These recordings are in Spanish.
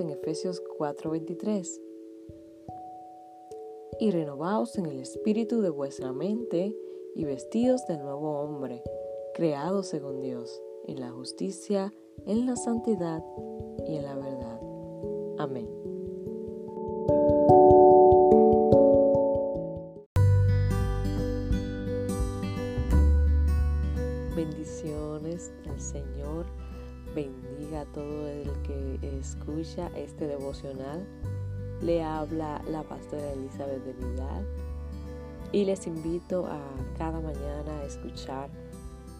en Efesios 4:23. Y renovaos en el espíritu de vuestra mente y vestidos del nuevo hombre, creado según Dios, en la justicia, en la santidad y en la verdad. Amén. Todo el que escucha este devocional. Le habla la pastora Elizabeth de Vidal y les invito a cada mañana a escuchar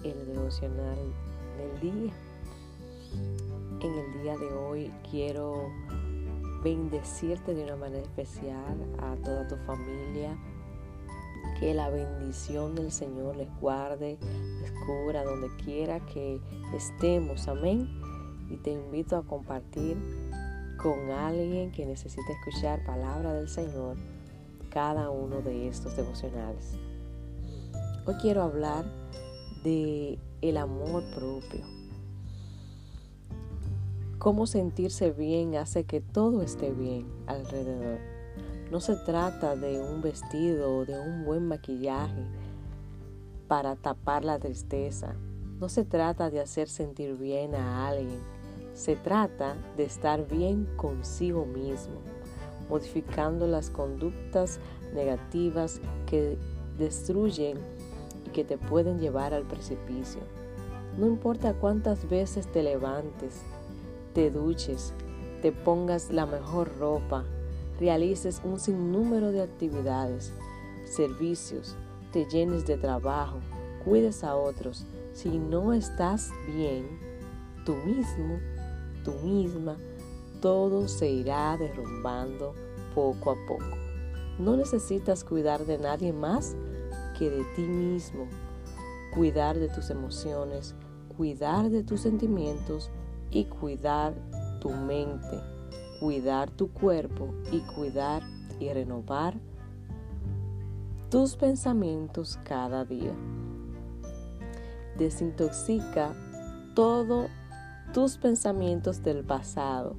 el devocional del día. En el día de hoy quiero bendecirte de una manera especial a toda tu familia. Que la bendición del Señor les guarde, les cubra donde quiera que estemos. Amén. Y te invito a compartir con alguien que necesite escuchar palabra del Señor cada uno de estos devocionales. Hoy quiero hablar de el amor propio. Cómo sentirse bien hace que todo esté bien alrededor. No se trata de un vestido o de un buen maquillaje para tapar la tristeza. No se trata de hacer sentir bien a alguien. Se trata de estar bien consigo mismo modificando las conductas negativas que destruyen y que te pueden llevar al precipicio. No importa cuántas veces te levantes, te duches, te pongas la mejor ropa, realices un sinnúmero de actividades, servicios, te llenes de trabajo, cuides a otros, si no estás bien, tú mismo, tú misma, todo se irá derrumbando poco a poco. No necesitas cuidar de nadie más que de ti mismo, cuidar de tus emociones, cuidar de tus sentimientos y cuidar tu mente, cuidar tu cuerpo y cuidar y renovar tus pensamientos cada día. Desintoxica todos tus pensamientos del pasado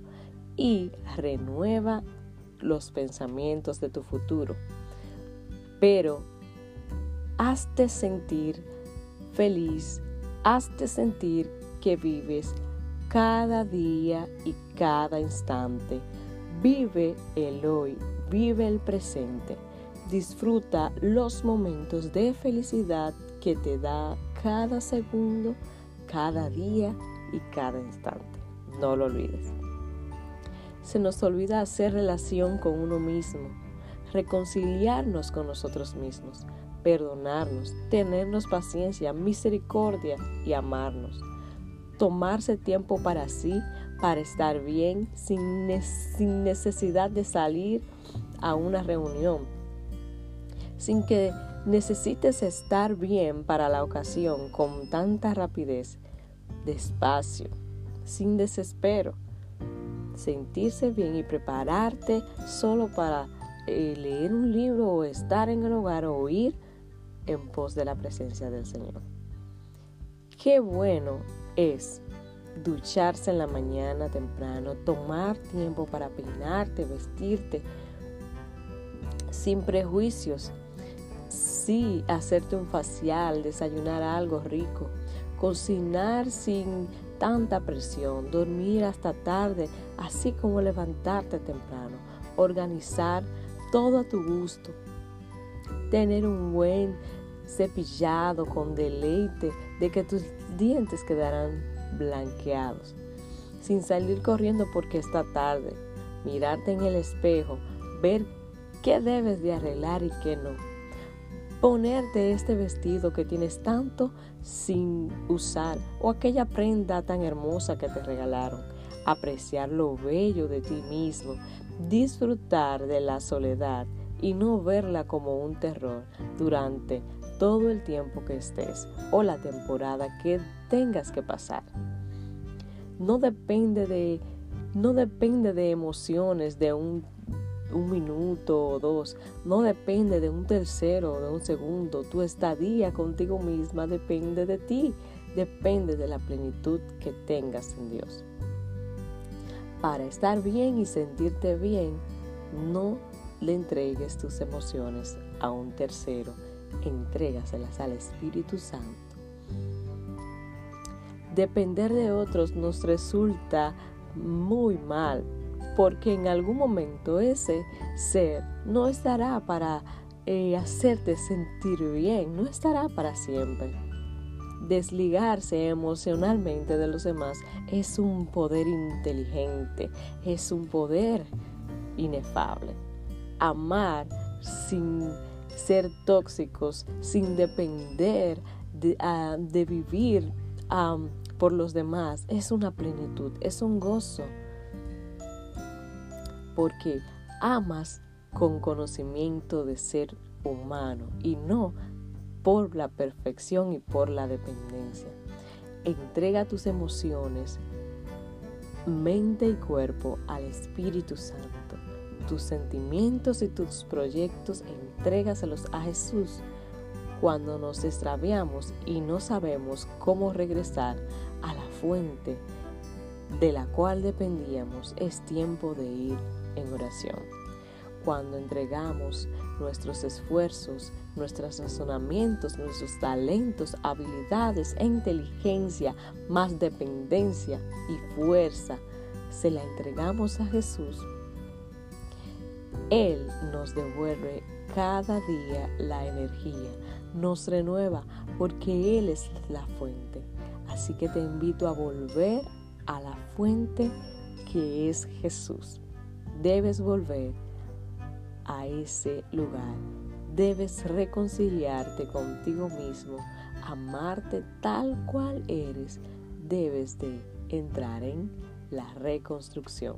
y renueva los pensamientos de tu futuro. Pero hazte sentir feliz, hazte sentir que vives cada día y cada instante. Vive el hoy, vive el presente. Disfruta los momentos de felicidad que te da cada segundo, cada día y cada instante. No lo olvides se nos olvida hacer relación con uno mismo, reconciliarnos con nosotros mismos, perdonarnos, tenernos paciencia, misericordia y amarnos. Tomarse tiempo para sí, para estar bien, sin, necesidad de salir a una reunión, sin que necesites estar bien para la ocasión con tanta rapidez, despacio, sin desespero sentirse bien y prepararte solo para eh, leer un libro o estar en el hogar o ir en pos de la presencia del Señor. Qué bueno es ducharse en la mañana temprano, tomar tiempo para peinarte, vestirte, sin prejuicios. Sí, hacerte un facial, desayunar algo rico, cocinar sin tanta presión, dormir hasta tarde, así como levantarte temprano, organizar todo a tu gusto, tener un buen cepillado con deleite de que tus dientes quedarán blanqueados, sin salir corriendo porque está tarde, mirarte en el espejo, ver qué debes de arreglar y qué no ponerte este vestido que tienes tanto sin usar o aquella prenda tan hermosa que te regalaron, apreciar lo bello de ti mismo, disfrutar de la soledad y no verla como un terror durante todo el tiempo que estés o la temporada que tengas que pasar. No depende de no depende de emociones de un un minuto o dos, no depende de un tercero de un segundo. Tu estadía contigo misma depende de ti, depende de la plenitud que tengas en Dios. para estar bien y sentirte bien, no le entregues tus emociones a un tercero, entrégaselas al Espíritu Santo. Depender de otros nos resulta muy mal, porque en algún momento ese ser no estará para eh, hacerte sentir bien, no estará para siempre. Desligarse emocionalmente de los demás es un poder inteligente, es un poder inefable. Amar sin ser tóxicos, sin depender de, ah, vivir por los demás, es una plenitud, es un gozo. Porque amas con conocimiento de ser humano y no por la perfección y por la dependencia. Entrega tus emociones, mente y cuerpo al Espíritu Santo. Tus sentimientos y tus proyectos entrégaselos a Jesús. Cuando nos extraviamos y no sabemos cómo regresar a la fuente de la cual dependíamos, es tiempo de ir en oración cuando entregamos nuestros esfuerzos, nuestros razonamientos, nuestros talentos, habilidades e inteligencia, más dependencia y fuerza, se la entregamos a Jesús, Él nos devuelve cada día la energía, nos renueva porque Él es la fuente. Así que te invito a volver a la fuente que es Jesús. Debes volver a ese lugar. Debes reconciliarte contigo mismo, amarte tal cual eres. Debes de entrar en la reconstrucción.